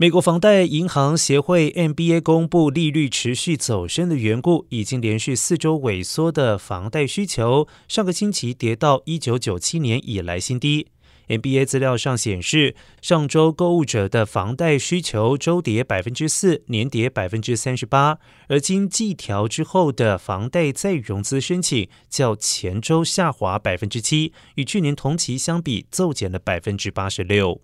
美国房贷银行协会 （NBA） 公布，利率持续走升的缘故，已经连续四周萎缩的房贷需求，上个星期跌到一九九七年以来新低。NBA 资料上显示，上周购物者的房贷需求周跌百分之四，年跌百分之三十八。而经计调之后的房贷再融资申请，较前周下滑百分之七，与去年同期相比，骤减了百分之八十六。